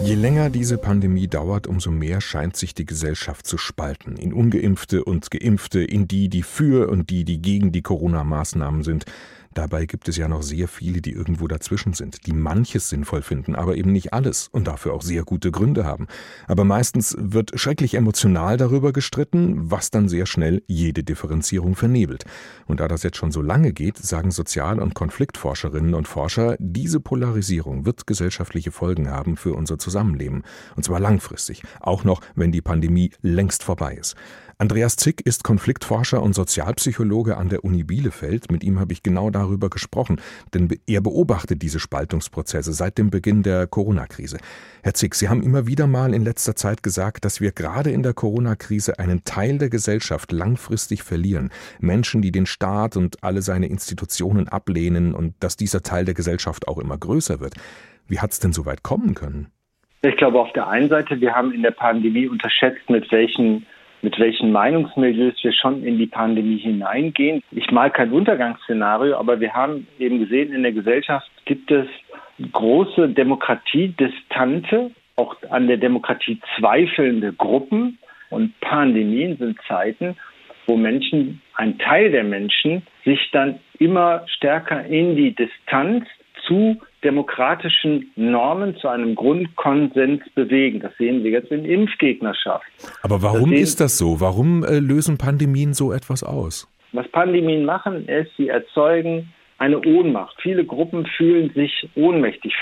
Je länger diese Pandemie dauert, umso mehr scheint sich die Gesellschaft zu spalten. In ungeimpfte und geimpfte, in die, die für und die, die gegen die Corona-Maßnahmen sind. Dabei gibt es ja noch sehr viele, die irgendwo dazwischen sind, die manches sinnvoll finden, aber eben nicht alles und dafür auch sehr gute Gründe haben. Aber meistens wird schrecklich emotional darüber gestritten, was dann sehr schnell jede Differenzierung vernebelt. Und da das jetzt schon so lange geht, sagen Sozial- und Konfliktforscherinnen und Forscher, diese Polarisierung wird gesellschaftliche Folgen haben für unser Zusammenleben. Und zwar langfristig, auch noch, wenn die Pandemie längst vorbei ist. Andreas Zick ist Konfliktforscher und Sozialpsychologe an der Uni Bielefeld. Mit ihm habe ich genau darüber gesprochen, denn er beobachtet diese Spaltungsprozesse seit dem Beginn der Corona-Krise. Herr Zick, Sie haben immer wieder mal in letzter Zeit gesagt, dass wir gerade in der Corona-Krise einen Teil der Gesellschaft langfristig verlieren. Menschen, die den Staat und alle seine Institutionen ablehnen und dass dieser Teil der Gesellschaft auch immer größer wird. Wie hat es denn so weit kommen können? Ich glaube, auf der einen Seite, wir haben in der Pandemie unterschätzt, mit welchen mit welchen Meinungsmilieus wir schon in die Pandemie hineingehen. Ich mal kein Untergangsszenario, aber wir haben eben gesehen, in der Gesellschaft gibt es große Demokratiedistante, auch an der Demokratie zweifelnde Gruppen. Und Pandemien sind Zeiten, wo Menschen, ein Teil der Menschen, sich dann immer stärker in die Distanz zu demokratischen Normen zu einem Grundkonsens bewegen. Das sehen wir jetzt in Impfgegnerschaft. Aber warum das ist das so? Warum äh, lösen Pandemien so etwas aus? Was Pandemien machen, ist, sie erzeugen eine Ohnmacht. Viele Gruppen fühlen sich ohnmächtig,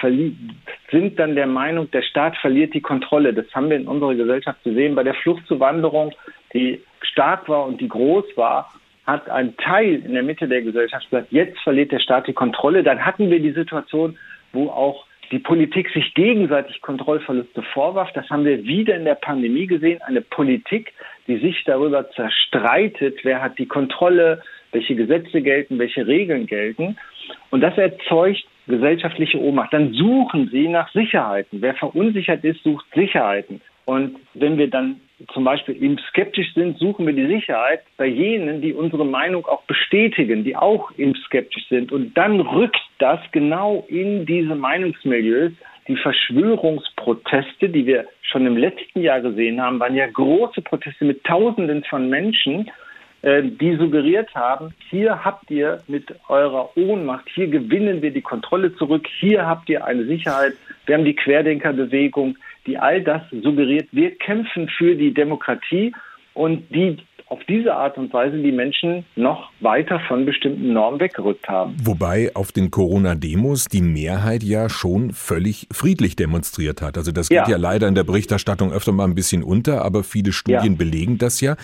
sind dann der Meinung, der Staat verliert die Kontrolle. Das haben wir in unserer Gesellschaft gesehen bei der Fluchtzuwanderung, die stark war und die groß war hat ein Teil in der Mitte der Gesellschaft gesagt, jetzt verliert der Staat die Kontrolle. Dann hatten wir die Situation, wo auch die Politik sich gegenseitig Kontrollverluste vorwarf. Das haben wir wieder in der Pandemie gesehen. Eine Politik, die sich darüber zerstreitet, wer hat die Kontrolle, welche Gesetze gelten, welche Regeln gelten. Und das erzeugt gesellschaftliche Ohnmacht. Dann suchen sie nach Sicherheiten. Wer verunsichert ist, sucht Sicherheiten. Und wenn wir dann zum Beispiel eben skeptisch sind, suchen wir die Sicherheit bei jenen, die unsere Meinung auch bestätigen, die auch eben skeptisch sind. Und dann rückt das genau in diese Meinungsmilieus. Die Verschwörungsproteste, die wir schon im letzten Jahr gesehen haben, waren ja große Proteste mit Tausenden von Menschen, äh, die suggeriert haben, hier habt ihr mit eurer Ohnmacht, hier gewinnen wir die Kontrolle zurück, hier habt ihr eine Sicherheit. Wir haben die Querdenkerbewegung, die all das suggeriert, wir kämpfen für die Demokratie und die auf diese Art und Weise die Menschen noch weiter von bestimmten Normen weggerückt haben. Wobei auf den Corona-Demos die Mehrheit ja schon völlig friedlich demonstriert hat. Also das geht ja. ja leider in der Berichterstattung öfter mal ein bisschen unter, aber viele Studien ja. belegen das ja.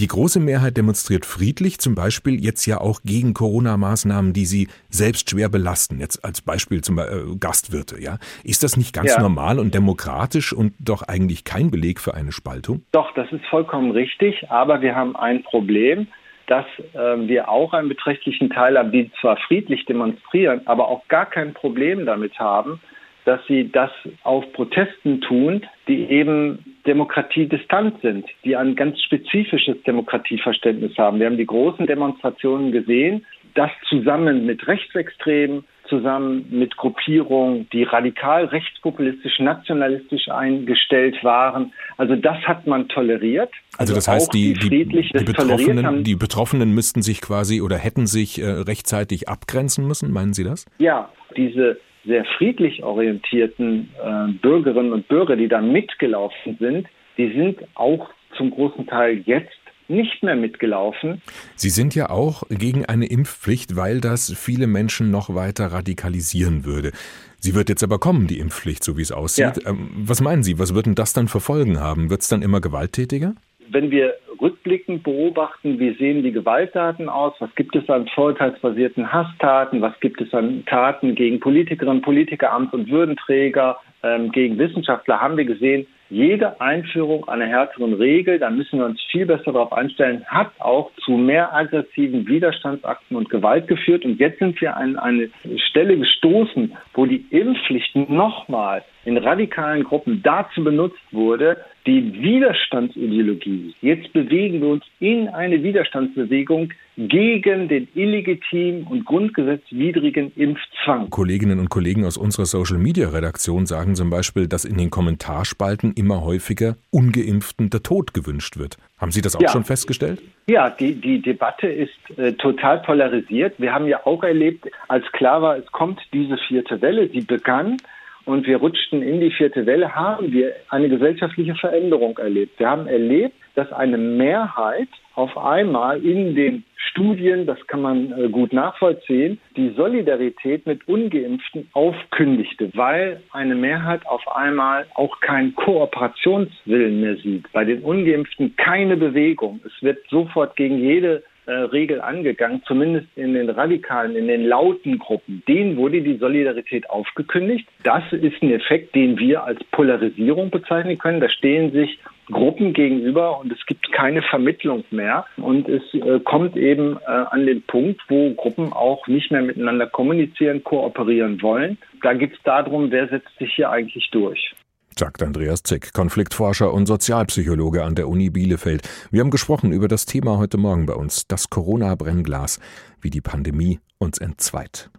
Die große Mehrheit demonstriert friedlich, zum Beispiel jetzt ja auch gegen Corona-Maßnahmen, die sie selbst schwer belasten. Jetzt als Beispiel zum Beispiel äh, Gastwirte, ja. Ist das nicht ganz ja. normal und demokratisch und doch eigentlich kein Beleg für eine Spaltung? Doch, das ist vollkommen richtig, aber wir haben ein Problem dass äh, wir auch einen beträchtlichen Teil haben, die zwar friedlich demonstrieren, aber auch gar kein Problem damit haben, dass sie das auf Protesten tun, die eben demokratiedistant sind, die ein ganz spezifisches Demokratieverständnis haben. Wir haben die großen Demonstrationen gesehen, das zusammen mit Rechtsextremen, zusammen mit Gruppierungen, die radikal rechtspopulistisch, nationalistisch eingestellt waren. Also das hat man toleriert. Also, also das heißt, die, die, die, Betroffenen, die Betroffenen müssten sich quasi oder hätten sich äh, rechtzeitig abgrenzen müssen, meinen Sie das? Ja, diese sehr friedlich orientierten äh, Bürgerinnen und Bürger, die da mitgelaufen sind, die sind auch zum großen Teil jetzt nicht mehr mitgelaufen. Sie sind ja auch gegen eine Impfpflicht, weil das viele Menschen noch weiter radikalisieren würde. Sie wird jetzt aber kommen, die Impfpflicht, so wie es aussieht. Ja. Ähm, was meinen Sie, was wird denn das dann für Folgen haben? Wird es dann immer gewalttätiger? Wenn wir rückblickend beobachten, wie sehen die Gewalttaten aus, was gibt es an vorurteilsbasierten Hasstaten, was gibt es an Taten gegen Politikerinnen, Politiker, Amts- und Würdenträger, ähm, gegen Wissenschaftler, haben wir gesehen, jede Einführung einer härteren Regel, da müssen wir uns viel besser darauf einstellen, hat auch zu mehr aggressiven Widerstandsakten und Gewalt geführt. Und jetzt sind wir an eine Stelle gestoßen, wo die Impfpflicht nochmal in radikalen Gruppen dazu benutzt wurde, die Widerstandsideologie. Jetzt bewegen wir uns in eine Widerstandsbewegung gegen den illegitimen und grundgesetzwidrigen Impfzwang. Kolleginnen und Kollegen aus unserer Social-Media-Redaktion sagen zum Beispiel, dass in den Kommentarspalten immer häufiger Ungeimpften der Tod gewünscht wird. Haben Sie das auch ja. schon festgestellt? Ja, die, die Debatte ist äh, total polarisiert. Wir haben ja auch erlebt, als klar war, es kommt diese vierte Welle, sie begann und wir rutschten in die vierte Welle, haben wir eine gesellschaftliche Veränderung erlebt. Wir haben erlebt, dass eine Mehrheit auf einmal in den Studien, das kann man äh, gut nachvollziehen, die Solidarität mit ungeimpften aufkündigte, weil eine Mehrheit auf einmal auch keinen Kooperationswillen mehr sieht. Bei den ungeimpften keine Bewegung. Es wird sofort gegen jede äh, Regel angegangen, zumindest in den radikalen, in den lauten Gruppen. Denen wurde die Solidarität aufgekündigt. Das ist ein Effekt, den wir als Polarisierung bezeichnen können. Da stehen sich Gruppen gegenüber und es gibt keine Vermittlung mehr. Und es äh, kommt eben äh, an den Punkt, wo Gruppen auch nicht mehr miteinander kommunizieren, kooperieren wollen. Da geht es darum, wer setzt sich hier eigentlich durch sagt Andreas Zick, Konfliktforscher und Sozialpsychologe an der Uni Bielefeld. Wir haben gesprochen über das Thema heute Morgen bei uns, das Corona-Brennglas, wie die Pandemie uns entzweit.